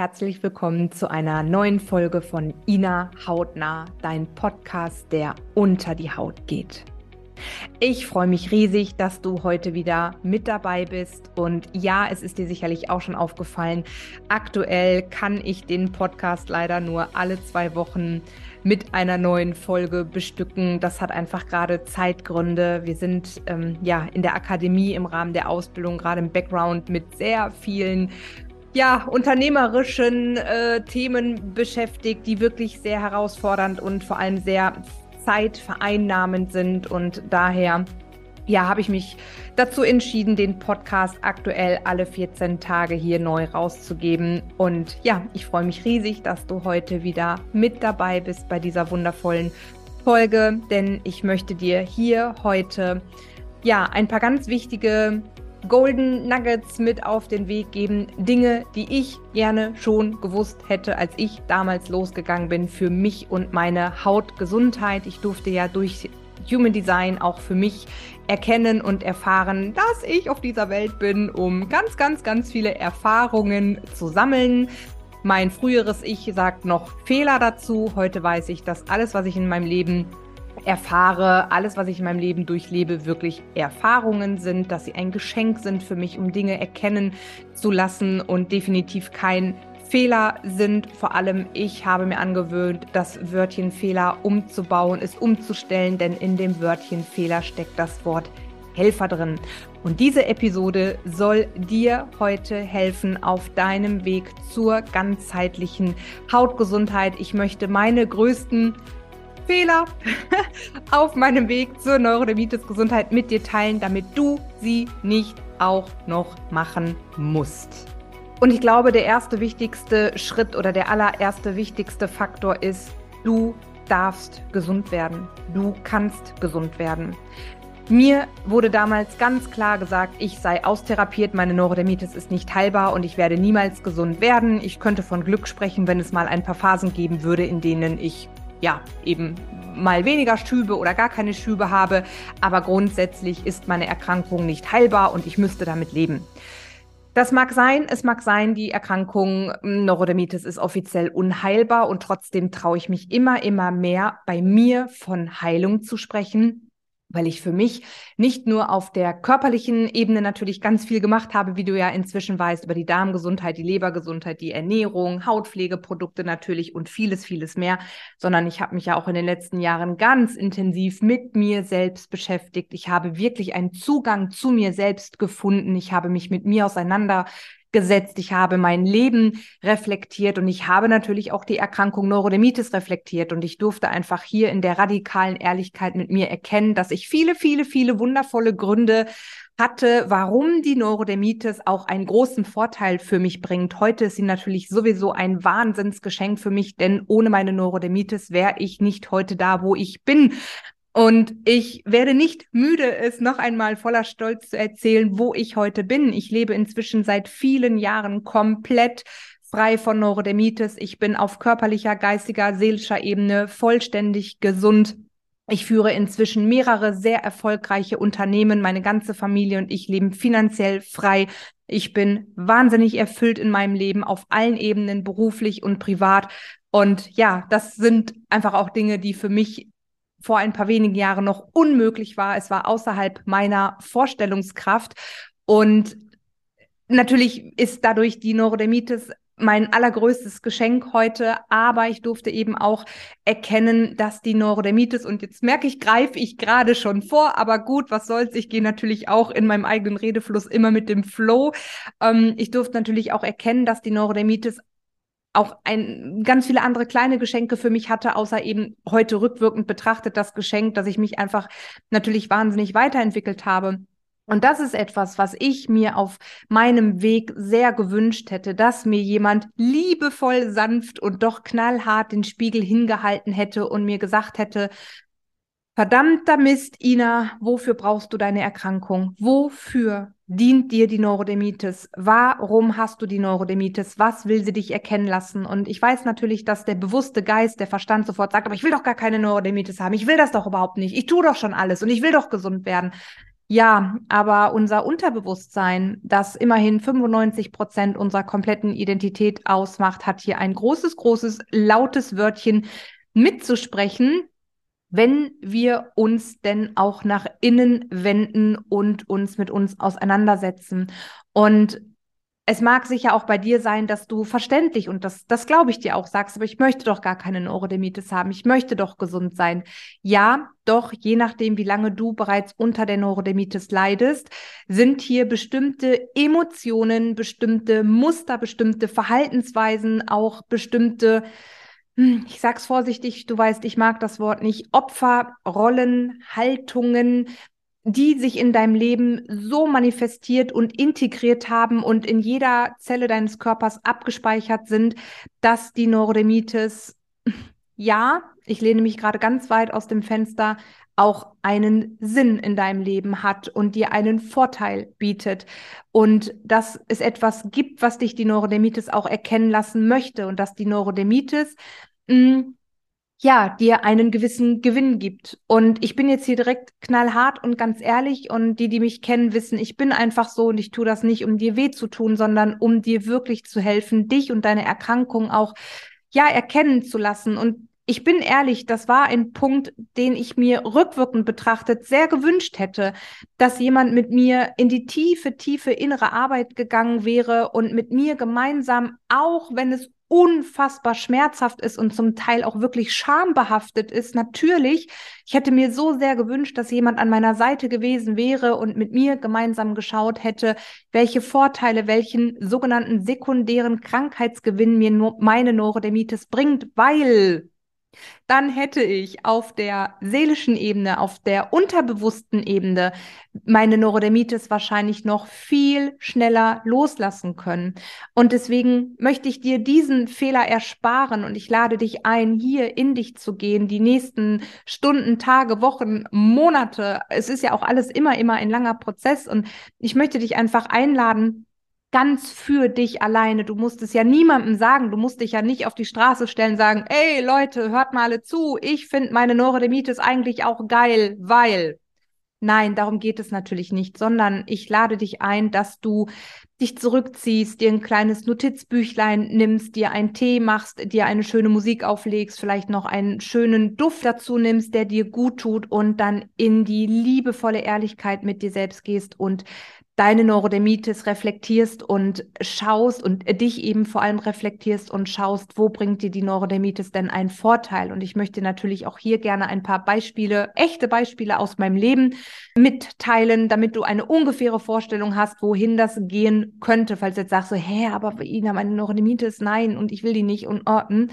herzlich willkommen zu einer neuen Folge von Ina Hautnah, dein Podcast, der unter die Haut geht. Ich freue mich riesig, dass du heute wieder mit dabei bist. Und ja, es ist dir sicherlich auch schon aufgefallen, aktuell kann ich den Podcast leider nur alle zwei Wochen mit einer neuen Folge bestücken. Das hat einfach gerade Zeitgründe. Wir sind ähm, ja in der Akademie im Rahmen der Ausbildung gerade im Background mit sehr vielen ja, unternehmerischen äh, Themen beschäftigt, die wirklich sehr herausfordernd und vor allem sehr zeitvereinnahmend sind. Und daher ja, habe ich mich dazu entschieden, den Podcast aktuell alle 14 Tage hier neu rauszugeben. Und ja, ich freue mich riesig, dass du heute wieder mit dabei bist bei dieser wundervollen Folge, denn ich möchte dir hier heute ja ein paar ganz wichtige Golden Nuggets mit auf den Weg geben. Dinge, die ich gerne schon gewusst hätte, als ich damals losgegangen bin für mich und meine Hautgesundheit. Ich durfte ja durch Human Design auch für mich erkennen und erfahren, dass ich auf dieser Welt bin, um ganz, ganz, ganz viele Erfahrungen zu sammeln. Mein früheres Ich sagt noch Fehler dazu. Heute weiß ich, dass alles, was ich in meinem Leben erfahre, alles, was ich in meinem Leben durchlebe, wirklich Erfahrungen sind, dass sie ein Geschenk sind für mich, um Dinge erkennen zu lassen und definitiv kein Fehler sind. Vor allem ich habe mir angewöhnt, das Wörtchen Fehler umzubauen, es umzustellen, denn in dem Wörtchen Fehler steckt das Wort Helfer drin. Und diese Episode soll dir heute helfen auf deinem Weg zur ganzheitlichen Hautgesundheit. Ich möchte meine größten Fehler auf meinem Weg zur Neurodermitis-Gesundheit mit dir teilen, damit du sie nicht auch noch machen musst. Und ich glaube, der erste wichtigste Schritt oder der allererste wichtigste Faktor ist, du darfst gesund werden. Du kannst gesund werden. Mir wurde damals ganz klar gesagt, ich sei austherapiert, meine Neurodermitis ist nicht heilbar und ich werde niemals gesund werden. Ich könnte von Glück sprechen, wenn es mal ein paar Phasen geben würde, in denen ich ja, eben mal weniger Schübe oder gar keine Schübe habe, aber grundsätzlich ist meine Erkrankung nicht heilbar und ich müsste damit leben. Das mag sein, es mag sein, die Erkrankung hm, Neurodermitis ist offiziell unheilbar und trotzdem traue ich mich immer, immer mehr bei mir von Heilung zu sprechen, weil ich für mich nicht nur auf der körperlichen Ebene natürlich ganz viel gemacht habe, wie du ja inzwischen weißt, über die Darmgesundheit, die Lebergesundheit, die Ernährung, Hautpflegeprodukte natürlich und vieles, vieles mehr, sondern ich habe mich ja auch in den letzten Jahren ganz intensiv mit mir selbst beschäftigt. Ich habe wirklich einen Zugang zu mir selbst gefunden. Ich habe mich mit mir auseinander gesetzt, ich habe mein Leben reflektiert und ich habe natürlich auch die Erkrankung Neurodermitis reflektiert und ich durfte einfach hier in der radikalen Ehrlichkeit mit mir erkennen, dass ich viele, viele, viele wundervolle Gründe hatte, warum die Neurodermitis auch einen großen Vorteil für mich bringt. Heute ist sie natürlich sowieso ein Wahnsinnsgeschenk für mich, denn ohne meine Neurodermitis wäre ich nicht heute da, wo ich bin. Und ich werde nicht müde, es noch einmal voller Stolz zu erzählen, wo ich heute bin. Ich lebe inzwischen seit vielen Jahren komplett frei von Neurodermitis. Ich bin auf körperlicher, geistiger, seelischer Ebene vollständig gesund. Ich führe inzwischen mehrere sehr erfolgreiche Unternehmen. Meine ganze Familie und ich leben finanziell frei. Ich bin wahnsinnig erfüllt in meinem Leben auf allen Ebenen, beruflich und privat. Und ja, das sind einfach auch Dinge, die für mich vor ein paar wenigen Jahren noch unmöglich war. Es war außerhalb meiner Vorstellungskraft. Und natürlich ist dadurch die Neurodermitis mein allergrößtes Geschenk heute, aber ich durfte eben auch erkennen, dass die Neurodermitis, und jetzt merke ich, greife ich gerade schon vor, aber gut, was soll's, ich gehe natürlich auch in meinem eigenen Redefluss immer mit dem Flow. Ähm, ich durfte natürlich auch erkennen, dass die Neurodermitis auch ein, ganz viele andere kleine Geschenke für mich hatte, außer eben heute rückwirkend betrachtet das Geschenk, dass ich mich einfach natürlich wahnsinnig weiterentwickelt habe. Und das ist etwas, was ich mir auf meinem Weg sehr gewünscht hätte, dass mir jemand liebevoll, sanft und doch knallhart den Spiegel hingehalten hätte und mir gesagt hätte, Verdammter Mist, Ina, wofür brauchst du deine Erkrankung? Wofür dient dir die Neurodermitis? Warum hast du die Neurodermitis? Was will sie dich erkennen lassen? Und ich weiß natürlich, dass der bewusste Geist, der Verstand sofort sagt, aber ich will doch gar keine Neurodermitis haben. Ich will das doch überhaupt nicht. Ich tue doch schon alles und ich will doch gesund werden. Ja, aber unser Unterbewusstsein, das immerhin 95 Prozent unserer kompletten Identität ausmacht, hat hier ein großes, großes, lautes Wörtchen mitzusprechen, wenn wir uns denn auch nach innen wenden und uns mit uns auseinandersetzen. Und es mag sicher auch bei dir sein, dass du verständlich und das, das glaube ich dir auch sagst, aber ich möchte doch gar keine Neurodermitis haben. Ich möchte doch gesund sein. Ja, doch, je nachdem, wie lange du bereits unter der Neurodermitis leidest, sind hier bestimmte Emotionen, bestimmte Muster, bestimmte Verhaltensweisen, auch bestimmte ich sag's vorsichtig, du weißt, ich mag das Wort nicht, Opfer, Rollen, Haltungen, die sich in deinem Leben so manifestiert und integriert haben und in jeder Zelle deines Körpers abgespeichert sind, dass die Neurodermitis, ja, ich lehne mich gerade ganz weit aus dem Fenster, auch einen Sinn in deinem Leben hat und dir einen Vorteil bietet und dass es etwas gibt, was dich die Neurodermitis auch erkennen lassen möchte und dass die Neurodermitis mh, hm, ja, dir einen gewissen Gewinn gibt. Und ich bin jetzt hier direkt knallhart und ganz ehrlich und die, die mich kennen, wissen, ich bin einfach so und ich tue das nicht, um dir weh zu tun, sondern um dir wirklich zu helfen, dich und deine Erkrankung auch, ja, erkennen zu lassen. Und ich bin ehrlich, das war ein Punkt, den ich mir rückwirkend betrachtet sehr gewünscht hätte, dass jemand mit mir in die tiefe, tiefe innere Arbeit gegangen wäre und mit mir gemeinsam, auch wenn es unfassbar schmerzhaft ist und zum Teil auch wirklich schambehaftet ist. Natürlich, ich hätte mir so sehr gewünscht, dass jemand an meiner Seite gewesen wäre und mit mir gemeinsam geschaut hätte, welche Vorteile, welchen sogenannten sekundären Krankheitsgewinn mir meine Neurodermitis bringt, weil dann hätte ich auf der seelischen Ebene, auf der unterbewussten Ebene meine Neurodermitis wahrscheinlich noch viel schneller loslassen können. Und deswegen möchte ich dir diesen Fehler ersparen und ich lade dich ein, hier in dich zu gehen, die nächsten Stunden, Tage, Wochen, Monate. Es ist ja auch alles immer, immer ein langer Prozess und ich möchte dich einfach einladen, ganz für dich alleine. Du musst es ja niemandem sagen. Du musst dich ja nicht auf die Straße stellen, sagen, ey Leute, hört mal alle zu. Ich finde meine Neurodermitis eigentlich auch geil, weil. Nein, darum geht es natürlich nicht, sondern ich lade dich ein, dass du dich zurückziehst, dir ein kleines Notizbüchlein nimmst, dir einen Tee machst, dir eine schöne Musik auflegst, vielleicht noch einen schönen Duft dazu nimmst, der dir gut tut und dann in die liebevolle Ehrlichkeit mit dir selbst gehst und deine Neurodermitis reflektierst und schaust und dich eben vor allem reflektierst und schaust, wo bringt dir die Neurodermitis denn einen Vorteil? Und ich möchte natürlich auch hier gerne ein paar Beispiele, echte Beispiele aus meinem Leben mitteilen, damit du eine ungefähre Vorstellung hast, wohin das gehen könnte. Falls du jetzt sagst so, hä, aber Ina, meine Neurodermitis, nein, und ich will die nicht und orten.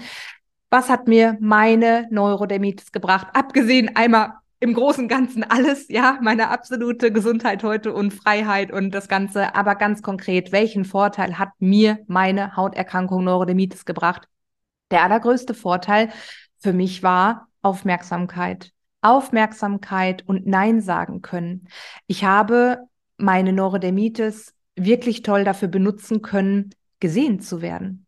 Was hat mir meine Neurodermitis gebracht? Abgesehen einmal im Großen und Ganzen alles, ja, meine absolute Gesundheit heute und Freiheit und das Ganze. Aber ganz konkret, welchen Vorteil hat mir meine Hauterkrankung Neurodermitis gebracht? Der allergrößte Vorteil für mich war Aufmerksamkeit. Aufmerksamkeit und Nein sagen können. Ich habe meine Neurodermitis wirklich toll dafür benutzen können, gesehen zu werden.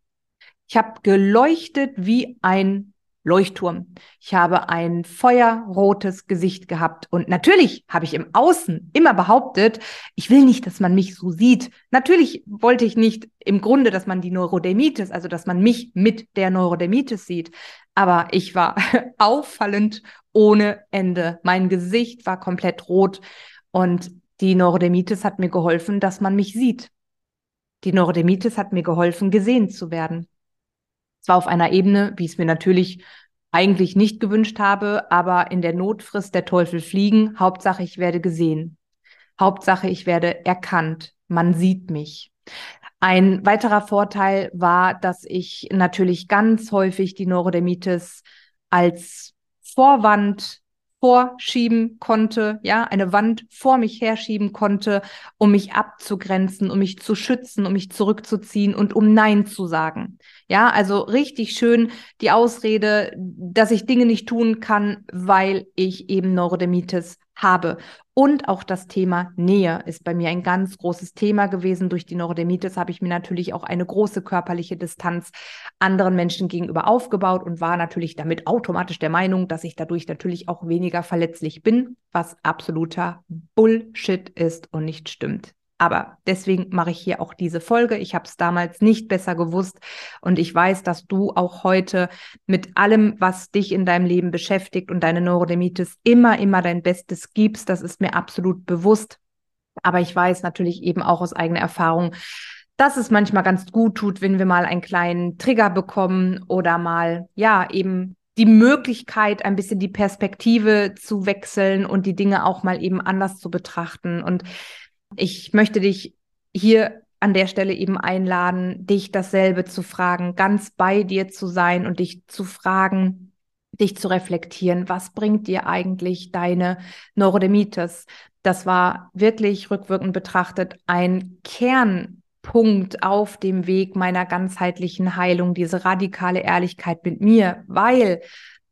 Ich habe geleuchtet wie ein Leuchtturm. Ich habe ein feuerrotes Gesicht gehabt und natürlich habe ich im Außen immer behauptet, ich will nicht, dass man mich so sieht. Natürlich wollte ich nicht im Grunde, dass man die Neurodermitis, also dass man mich mit der Neurodermitis sieht, aber ich war auffallend ohne Ende. Mein Gesicht war komplett rot und die Neurodermitis hat mir geholfen, dass man mich sieht. Die Neurodermitis hat mir geholfen, gesehen zu werden. Zwar auf einer Ebene, wie ich es mir natürlich eigentlich nicht gewünscht habe, aber in der Not frisst der Teufel fliegen. Hauptsache, ich werde gesehen. Hauptsache, ich werde erkannt. Man sieht mich. Ein weiterer Vorteil war, dass ich natürlich ganz häufig die Neurodermitis als Vorwand vorschieben konnte, ja, eine Wand vor mich herschieben konnte, um mich abzugrenzen, um mich zu schützen, um mich zurückzuziehen und um Nein zu sagen. Ja, also richtig schön die Ausrede, dass ich Dinge nicht tun kann, weil ich eben Neurodermitis habe. Und auch das Thema Nähe ist bei mir ein ganz großes Thema gewesen. Durch die Neurodermitis habe ich mir natürlich auch eine große körperliche Distanz anderen Menschen gegenüber aufgebaut und war natürlich damit automatisch der Meinung, dass ich dadurch natürlich auch weniger verletzlich bin, was absoluter Bullshit ist und nicht stimmt. Aber deswegen mache ich hier auch diese Folge. Ich habe es damals nicht besser gewusst und ich weiß, dass du auch heute mit allem, was dich in deinem Leben beschäftigt und deine Neurodermitis immer, immer dein Bestes gibst. Das ist mir absolut bewusst. Aber ich weiß natürlich eben auch aus eigener Erfahrung, dass es manchmal ganz gut tut, wenn wir mal einen kleinen Trigger bekommen oder mal, ja, eben die Möglichkeit, ein bisschen die Perspektive zu wechseln und die Dinge auch mal eben anders zu betrachten. Und ich möchte dich hier an der Stelle eben einladen, dich dasselbe zu fragen, ganz bei dir zu sein und dich zu fragen, dich zu reflektieren, was bringt dir eigentlich deine Neurodermitis? Das war wirklich rückwirkend betrachtet ein Kernpunkt auf dem Weg meiner ganzheitlichen Heilung, diese radikale Ehrlichkeit mit mir, weil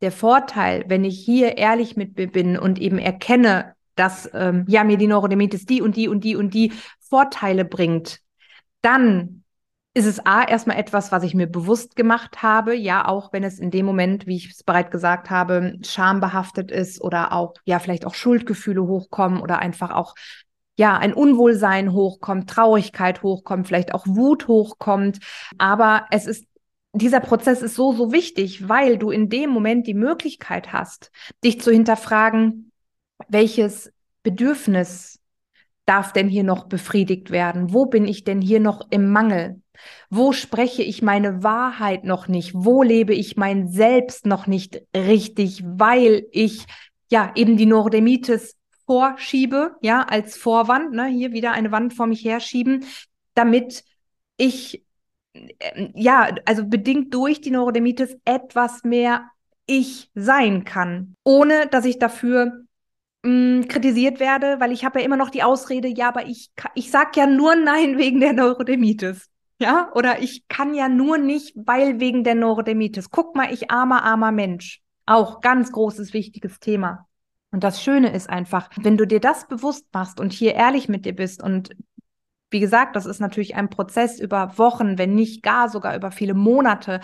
der Vorteil, wenn ich hier ehrlich mit mir bin und eben erkenne, dass ähm, ja mir die Neurodermitis die und die und die und die Vorteile bringt, dann ist es A, erstmal etwas, was ich mir bewusst gemacht habe, ja, auch wenn es in dem Moment, wie ich es bereits gesagt habe, schambehaftet ist oder auch, ja, vielleicht auch Schuldgefühle hochkommen oder einfach auch, ja, ein Unwohlsein hochkommt, Traurigkeit hochkommt, vielleicht auch Wut hochkommt. Aber es ist dieser Prozess ist so, so wichtig, weil du in dem Moment die Möglichkeit hast, dich zu hinterfragen, welches Bedürfnis darf denn hier noch befriedigt werden? Wo bin ich denn hier noch im Mangel? Wo spreche ich meine Wahrheit noch nicht? Wo lebe ich mein Selbst noch nicht richtig, weil ich ja eben die Neurodermitis vorschiebe, ja, als Vorwand, ne, hier wieder eine Wand vor mich herschieben, damit ich äh, ja, also bedingt durch die Neurodermitis etwas mehr ich sein kann, ohne dass ich dafür mh, kritisiert werde, weil ich habe ja immer noch die Ausrede, ja, aber ich, ich sag ja nur Nein wegen der Neurodermitis. Ja, oder ich kann ja nur nicht, weil wegen der Neurodermitis. Guck mal, ich armer, armer Mensch. Auch ganz großes, wichtiges Thema. Und das Schöne ist einfach, wenn du dir das bewusst machst und hier ehrlich mit dir bist und wie gesagt, das ist natürlich ein Prozess über Wochen, wenn nicht gar sogar über viele Monate.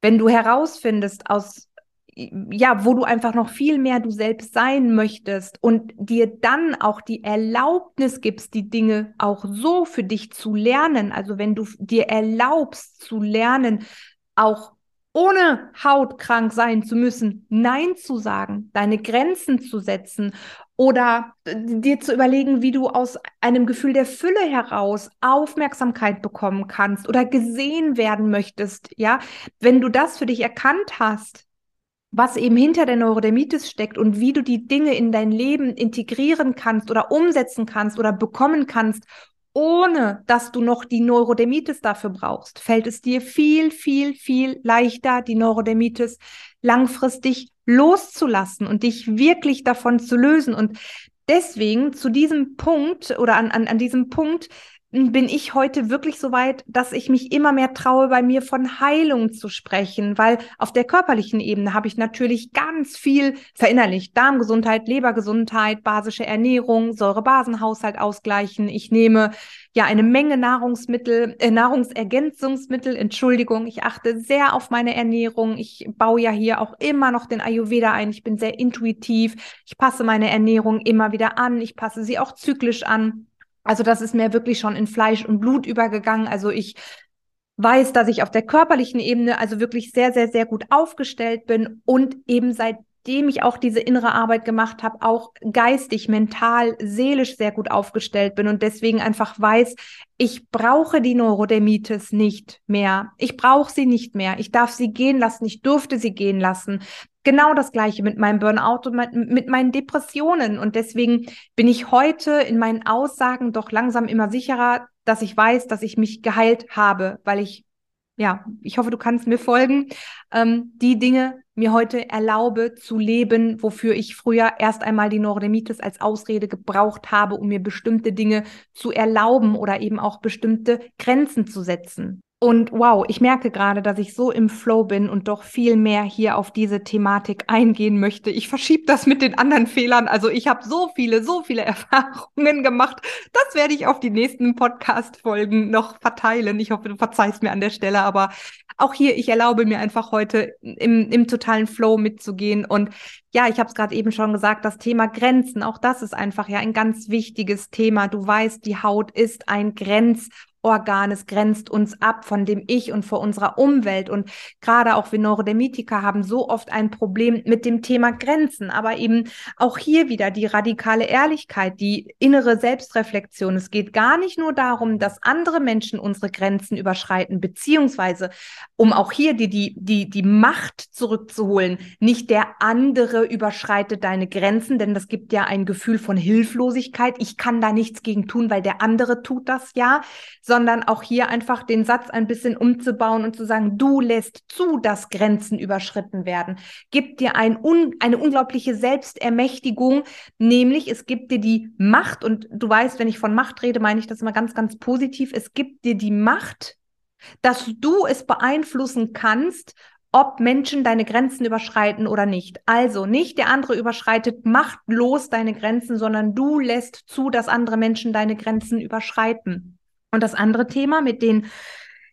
Wenn du herausfindest, aus ja, wo du einfach noch viel mehr du selbst sein möchtest und dir dann auch die Erlaubnis gibst, die Dinge auch so für dich zu lernen. Also wenn du dir erlaubst zu lernen, auch ohne hautkrank sein zu müssen, Nein zu sagen, deine Grenzen zu setzen oder dir zu überlegen, wie du aus einem Gefühl der Fülle heraus Aufmerksamkeit bekommen kannst oder gesehen werden möchtest, ja, wenn du das für dich erkannt hast, was eben hinter der Neurodermitis steckt und wie du die Dinge in dein Leben integrieren kannst oder umsetzen kannst oder bekommen kannst, ohne dass du noch die Neurodermitis dafür brauchst, fällt es dir viel, viel, viel leichter, die Neurodermitis langfristig loszulassen und dich wirklich davon zu lösen. Und deswegen zu diesem Punkt oder an, an, an diesem Punkt bin ich heute wirklich so weit, dass ich mich immer mehr traue, bei mir von Heilung zu sprechen, weil auf der körperlichen Ebene habe ich natürlich ganz viel verinnerlicht. Darmgesundheit, Lebergesundheit, basische Ernährung, Säurebasenhaushalt ausgleichen. Ich nehme ja eine Menge Nahrungsmittel, äh, Nahrungsergänzungsmittel, Entschuldigung. Ich achte sehr auf meine Ernährung. Ich baue ja hier auch immer noch den Ayurveda ein. Ich bin sehr intuitiv. Ich passe meine Ernährung immer wieder an. Ich passe sie auch zyklisch an. Also das ist mir wirklich schon in Fleisch und Blut übergegangen. Also ich weiß, dass ich auf der körperlichen Ebene also wirklich sehr, sehr, sehr gut aufgestellt bin und eben seitdem ich auch diese innere Arbeit gemacht habe, auch geistig, mental, seelisch sehr gut aufgestellt bin und deswegen einfach weiß, ich brauche die Neurodermitis nicht mehr. Ich brauche sie nicht mehr. Ich darf sie gehen lassen. Ich durfte sie gehen lassen genau das Gleiche mit meinem Burnout und mit meinen Depressionen. Und deswegen bin ich heute in meinen Aussagen doch langsam immer sicherer, dass ich weiß, dass ich mich geheilt habe, weil ich, ja, ich hoffe, du kannst mir folgen, ähm, die Dinge mir heute erlaube zu leben, wofür ich früher erst einmal die Neurodermitis als Ausrede gebraucht habe, um mir bestimmte Dinge zu erlauben oder eben auch bestimmte Grenzen zu setzen. Und wow, ich merke gerade, dass ich so im Flow bin und doch viel mehr hier auf diese Thematik eingehen möchte. Ich verschiebe das mit den anderen Fehlern. Also ich habe so viele, so viele Erfahrungen gemacht. Das werde ich auf die nächsten Podcast-Folgen noch verteilen. Ich hoffe, du verzeihst mir an der Stelle. Aber auch hier, ich erlaube mir einfach heute im, im totalen Flow mitzugehen. Und ja, ich habe es gerade eben schon gesagt, das Thema Grenzen, auch das ist einfach ja ein ganz wichtiges Thema. Du weißt, die Haut ist ein Grenz Organ, es grenzt uns ab von dem Ich und vor unserer Umwelt. Und gerade auch wir Neurodermitiker haben so oft ein Problem mit dem Thema Grenzen. Aber eben auch hier wieder die radikale Ehrlichkeit, die innere Selbstreflexion. Es geht gar nicht nur darum, dass andere Menschen unsere Grenzen überschreiten, beziehungsweise um auch hier die, die, die, die Macht zurückzuholen. Nicht der andere überschreitet deine Grenzen, denn das gibt ja ein Gefühl von Hilflosigkeit. Ich kann da nichts gegen tun, weil der andere tut das ja sondern auch hier einfach den Satz ein bisschen umzubauen und zu sagen, du lässt zu, dass Grenzen überschritten werden. Gibt dir ein un eine unglaubliche Selbstermächtigung, nämlich es gibt dir die Macht und du weißt, wenn ich von Macht rede, meine ich das immer ganz, ganz positiv. Es gibt dir die Macht, dass du es beeinflussen kannst, ob Menschen deine Grenzen überschreiten oder nicht. Also nicht der andere überschreitet machtlos deine Grenzen, sondern du lässt zu, dass andere Menschen deine Grenzen überschreiten. Und das andere Thema mit den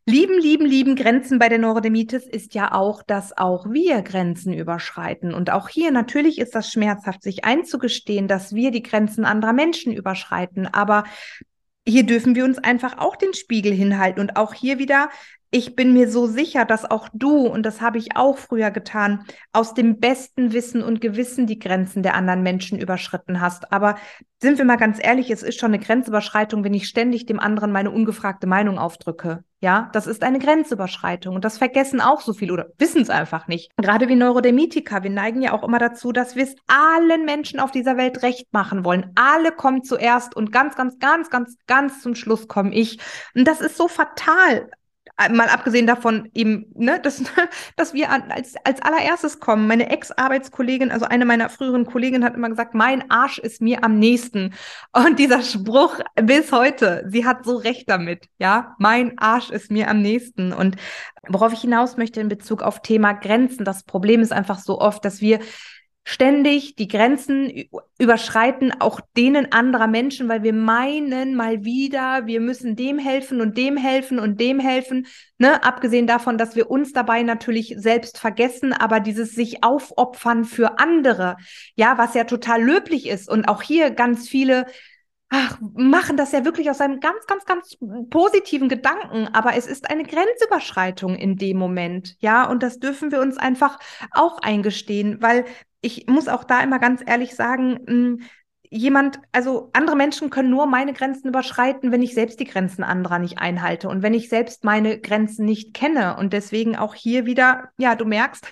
lieben, lieben, lieben Grenzen bei der Neurodermitis ist ja auch, dass auch wir Grenzen überschreiten. Und auch hier natürlich ist das schmerzhaft, sich einzugestehen, dass wir die Grenzen anderer Menschen überschreiten. Aber hier dürfen wir uns einfach auch den Spiegel hinhalten und auch hier wieder ich bin mir so sicher, dass auch du, und das habe ich auch früher getan, aus dem besten Wissen und Gewissen die Grenzen der anderen Menschen überschritten hast. Aber sind wir mal ganz ehrlich, es ist schon eine Grenzüberschreitung, wenn ich ständig dem anderen meine ungefragte Meinung aufdrücke. Ja, das ist eine Grenzüberschreitung und das vergessen auch so viel oder wissen es einfach nicht. Gerade wie Neurodermitiker, wir neigen ja auch immer dazu, dass wir es allen Menschen auf dieser Welt recht machen wollen. Alle kommen zuerst und ganz, ganz, ganz, ganz, ganz zum Schluss komme ich. Und das ist so fatal mal abgesehen davon eben, ne, dass, dass wir als, als allererstes kommen. Meine Ex-Arbeitskollegin, also eine meiner früheren Kolleginnen hat immer gesagt, mein Arsch ist mir am nächsten. Und dieser Spruch bis heute, sie hat so recht damit, ja, mein Arsch ist mir am nächsten. Und worauf ich hinaus möchte in Bezug auf Thema Grenzen, das Problem ist einfach so oft, dass wir ständig die Grenzen überschreiten, auch denen anderer Menschen, weil wir meinen mal wieder, wir müssen dem helfen und dem helfen und dem helfen. Ne? Abgesehen davon, dass wir uns dabei natürlich selbst vergessen, aber dieses sich aufopfern für andere, ja, was ja total löblich ist und auch hier ganz viele ach, machen das ja wirklich aus einem ganz, ganz, ganz positiven Gedanken, aber es ist eine Grenzüberschreitung in dem Moment, ja, und das dürfen wir uns einfach auch eingestehen, weil ich muss auch da immer ganz ehrlich sagen, hm, jemand, also andere Menschen können nur meine Grenzen überschreiten, wenn ich selbst die Grenzen anderer nicht einhalte und wenn ich selbst meine Grenzen nicht kenne. Und deswegen auch hier wieder, ja, du merkst,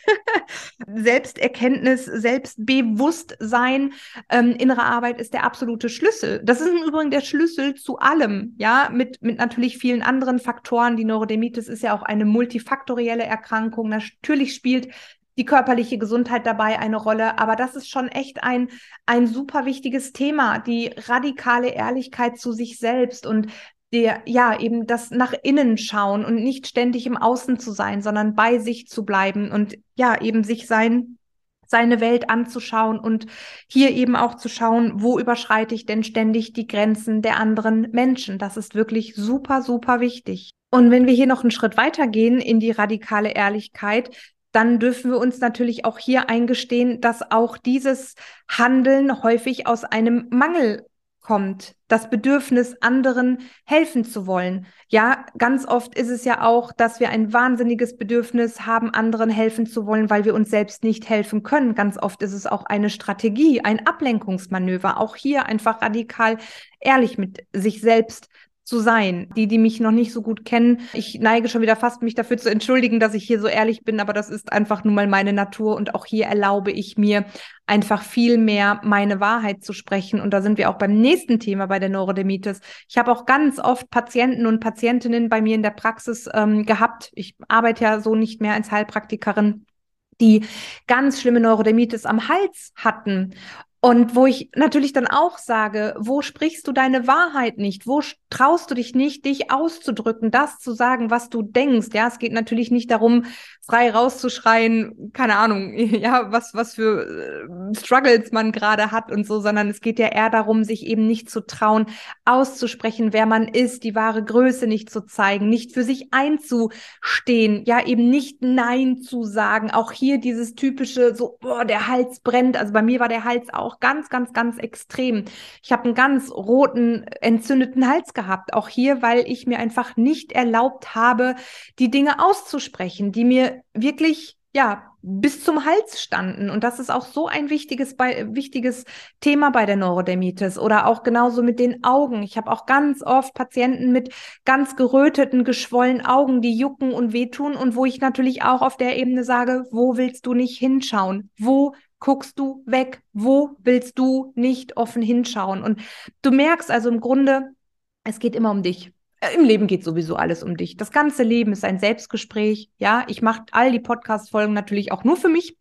Selbsterkenntnis, Selbstbewusstsein, ähm, innere Arbeit ist der absolute Schlüssel. Das ist im Übrigen der Schlüssel zu allem, ja, mit, mit natürlich vielen anderen Faktoren. Die Neurodermitis ist ja auch eine multifaktorielle Erkrankung. Natürlich spielt die körperliche Gesundheit dabei eine Rolle. Aber das ist schon echt ein, ein super wichtiges Thema, die radikale Ehrlichkeit zu sich selbst und der, ja, eben das nach innen schauen und nicht ständig im Außen zu sein, sondern bei sich zu bleiben und ja, eben sich sein, seine Welt anzuschauen und hier eben auch zu schauen, wo überschreite ich denn ständig die Grenzen der anderen Menschen. Das ist wirklich super, super wichtig. Und wenn wir hier noch einen Schritt weitergehen in die radikale Ehrlichkeit, dann dürfen wir uns natürlich auch hier eingestehen, dass auch dieses Handeln häufig aus einem Mangel kommt, das Bedürfnis, anderen helfen zu wollen. Ja, ganz oft ist es ja auch, dass wir ein wahnsinniges Bedürfnis haben, anderen helfen zu wollen, weil wir uns selbst nicht helfen können. Ganz oft ist es auch eine Strategie, ein Ablenkungsmanöver. Auch hier einfach radikal ehrlich mit sich selbst zu sein. Die, die mich noch nicht so gut kennen, ich neige schon wieder fast, mich dafür zu entschuldigen, dass ich hier so ehrlich bin, aber das ist einfach nun mal meine Natur und auch hier erlaube ich mir einfach viel mehr meine Wahrheit zu sprechen. Und da sind wir auch beim nächsten Thema bei der Neurodermitis. Ich habe auch ganz oft Patienten und Patientinnen bei mir in der Praxis ähm, gehabt. Ich arbeite ja so nicht mehr als Heilpraktikerin die ganz schlimme Neurodermitis am Hals hatten Und wo ich natürlich dann auch sage, wo sprichst du deine Wahrheit nicht? Wo traust du dich nicht, dich auszudrücken, das zu sagen, was du denkst? Ja, es geht natürlich nicht darum, frei rauszuschreien, keine Ahnung, ja, was, was für äh, Struggles man gerade hat und so, sondern es geht ja eher darum, sich eben nicht zu trauen, auszusprechen, wer man ist, die wahre Größe nicht zu zeigen, nicht für sich einzustehen, ja, eben nicht Nein zu sagen. Auch hier dieses typische, so, boah, der Hals brennt. Also bei mir war der Hals auch auch ganz, ganz, ganz extrem. Ich habe einen ganz roten, entzündeten Hals gehabt. Auch hier, weil ich mir einfach nicht erlaubt habe, die Dinge auszusprechen, die mir wirklich, ja, bis zum Hals standen. Und das ist auch so ein wichtiges, bei, wichtiges Thema bei der Neurodermitis oder auch genauso mit den Augen. Ich habe auch ganz oft Patienten mit ganz geröteten, geschwollenen Augen, die jucken und wehtun und wo ich natürlich auch auf der Ebene sage, wo willst du nicht hinschauen? Wo guckst du weg? Wo willst du nicht offen hinschauen? Und du merkst also im Grunde, es geht immer um dich. Im Leben geht sowieso alles um dich. Das ganze Leben ist ein Selbstgespräch. Ja, ich mache all die Podcast-Folgen natürlich auch nur für mich.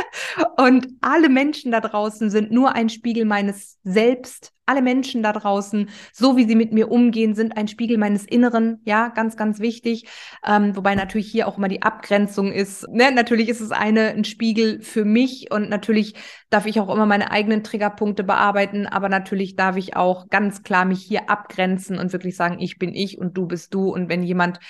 und alle Menschen da draußen sind nur ein Spiegel meines Selbst alle Menschen da draußen, so wie sie mit mir umgehen, sind ein Spiegel meines Inneren. Ja, ganz, ganz wichtig. Ähm, wobei natürlich hier auch immer die Abgrenzung ist. Ne? Natürlich ist es eine, ein Spiegel für mich und natürlich darf ich auch immer meine eigenen Triggerpunkte bearbeiten, aber natürlich darf ich auch ganz klar mich hier abgrenzen und wirklich sagen, ich bin ich und du bist du. Und wenn jemand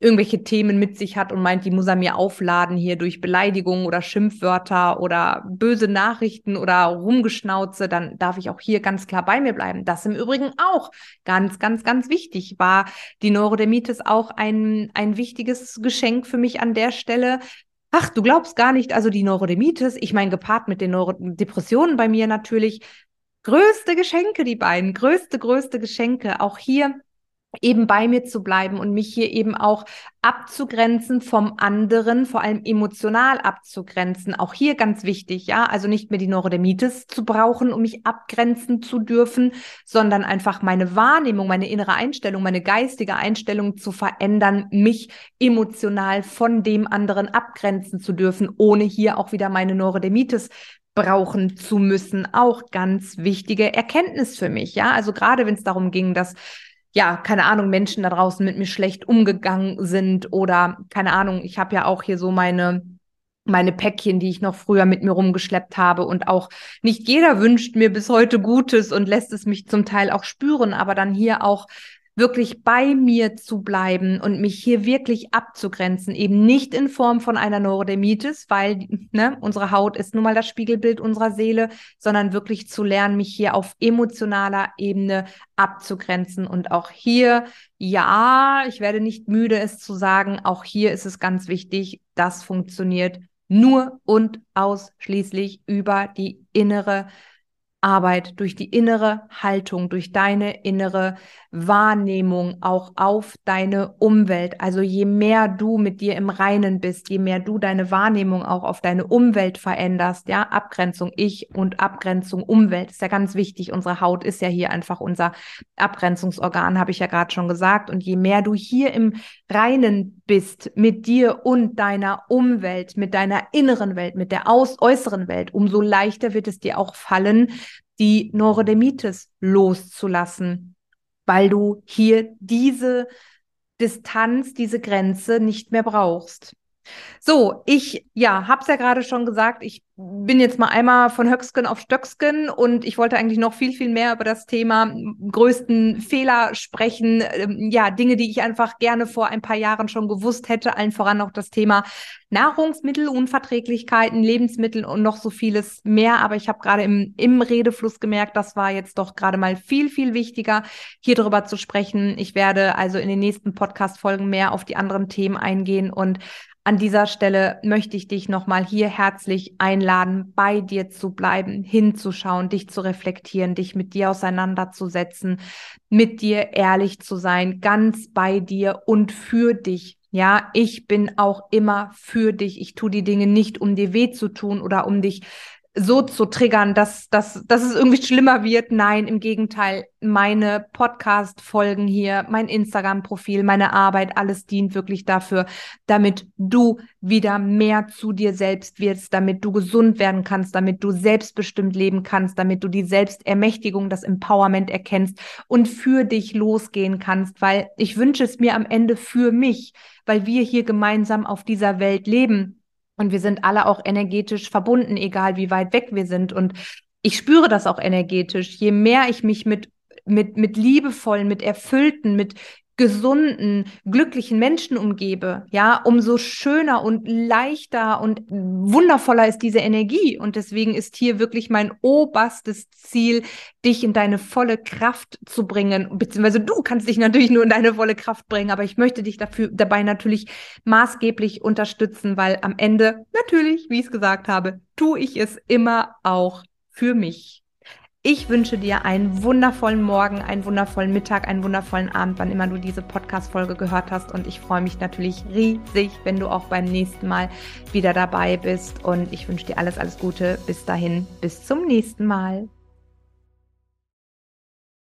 irgendwelche Themen mit sich hat und meint, die muss er mir aufladen hier durch Beleidigungen oder Schimpfwörter oder böse Nachrichten oder Rumgeschnauze, dann darf ich auch hier ganz klar bei mir bleiben. Das im Übrigen auch ganz, ganz, ganz wichtig war die Neurodermitis auch ein, ein wichtiges Geschenk für mich an der Stelle. Ach, du glaubst gar nicht, also die Neurodermitis, ich meine, gepaart mit den Neuro Depressionen bei mir natürlich, größte Geschenke, die beiden, größte, größte Geschenke. Auch hier eben bei mir zu bleiben und mich hier eben auch abzugrenzen vom anderen, vor allem emotional abzugrenzen. Auch hier ganz wichtig, ja, also nicht mehr die Neurodermitis zu brauchen, um mich abgrenzen zu dürfen, sondern einfach meine Wahrnehmung, meine innere Einstellung, meine geistige Einstellung zu verändern, mich emotional von dem anderen abgrenzen zu dürfen, ohne hier auch wieder meine Neurodermitis brauchen zu müssen. Auch ganz wichtige Erkenntnis für mich, ja. Also gerade wenn es darum ging, dass ja, keine Ahnung, Menschen da draußen mit mir schlecht umgegangen sind oder keine Ahnung, ich habe ja auch hier so meine meine Päckchen, die ich noch früher mit mir rumgeschleppt habe und auch nicht jeder wünscht mir bis heute Gutes und lässt es mich zum Teil auch spüren, aber dann hier auch wirklich bei mir zu bleiben und mich hier wirklich abzugrenzen, eben nicht in Form von einer Neurodermitis, weil ne, unsere Haut ist nun mal das Spiegelbild unserer Seele, sondern wirklich zu lernen, mich hier auf emotionaler Ebene abzugrenzen. Und auch hier, ja, ich werde nicht müde, es zu sagen, auch hier ist es ganz wichtig, das funktioniert nur und ausschließlich über die innere Arbeit, durch die innere Haltung, durch deine innere Wahrnehmung auch auf deine Umwelt. Also je mehr du mit dir im Reinen bist, je mehr du deine Wahrnehmung auch auf deine Umwelt veränderst, ja, Abgrenzung ich und Abgrenzung Umwelt ist ja ganz wichtig. Unsere Haut ist ja hier einfach unser Abgrenzungsorgan, habe ich ja gerade schon gesagt. Und je mehr du hier im Reinen bist mit dir und deiner Umwelt, mit deiner inneren Welt, mit der äußeren Welt, umso leichter wird es dir auch fallen, die Neurodermitis loszulassen, weil du hier diese Distanz, diese Grenze nicht mehr brauchst. So, ich ja, hab's ja gerade schon gesagt, ich bin jetzt mal einmal von Höcksken auf Stöcksken und ich wollte eigentlich noch viel, viel mehr über das Thema größten Fehler sprechen. Ähm, ja, Dinge, die ich einfach gerne vor ein paar Jahren schon gewusst hätte, allen voran auch das Thema Nahrungsmittelunverträglichkeiten, Lebensmittel und noch so vieles mehr. Aber ich habe gerade im, im Redefluss gemerkt, das war jetzt doch gerade mal viel, viel wichtiger, hier drüber zu sprechen. Ich werde also in den nächsten Podcast-Folgen mehr auf die anderen Themen eingehen und an dieser Stelle möchte ich dich nochmal hier herzlich einladen, bei dir zu bleiben, hinzuschauen, dich zu reflektieren, dich mit dir auseinanderzusetzen, mit dir ehrlich zu sein, ganz bei dir und für dich. Ja, ich bin auch immer für dich. Ich tue die Dinge nicht, um dir weh zu tun oder um dich so zu triggern, dass, dass, dass es irgendwie schlimmer wird. Nein, im Gegenteil. Meine Podcast-Folgen hier, mein Instagram-Profil, meine Arbeit, alles dient wirklich dafür, damit du wieder mehr zu dir selbst wirst, damit du gesund werden kannst, damit du selbstbestimmt leben kannst, damit du die Selbstermächtigung, das Empowerment erkennst und für dich losgehen kannst, weil ich wünsche es mir am Ende für mich, weil wir hier gemeinsam auf dieser Welt leben und wir sind alle auch energetisch verbunden, egal wie weit weg wir sind. Und ich spüre das auch energetisch. Je mehr ich mich mit, mit, mit liebevollen, mit erfüllten, mit gesunden, glücklichen Menschen umgebe, ja, umso schöner und leichter und wundervoller ist diese Energie. Und deswegen ist hier wirklich mein oberstes Ziel, dich in deine volle Kraft zu bringen. Beziehungsweise du kannst dich natürlich nur in deine volle Kraft bringen, aber ich möchte dich dafür, dabei natürlich maßgeblich unterstützen, weil am Ende natürlich, wie ich es gesagt habe, tue ich es immer auch für mich. Ich wünsche dir einen wundervollen Morgen, einen wundervollen Mittag, einen wundervollen Abend, wann immer du diese Podcast-Folge gehört hast. Und ich freue mich natürlich riesig, wenn du auch beim nächsten Mal wieder dabei bist. Und ich wünsche dir alles, alles Gute. Bis dahin, bis zum nächsten Mal.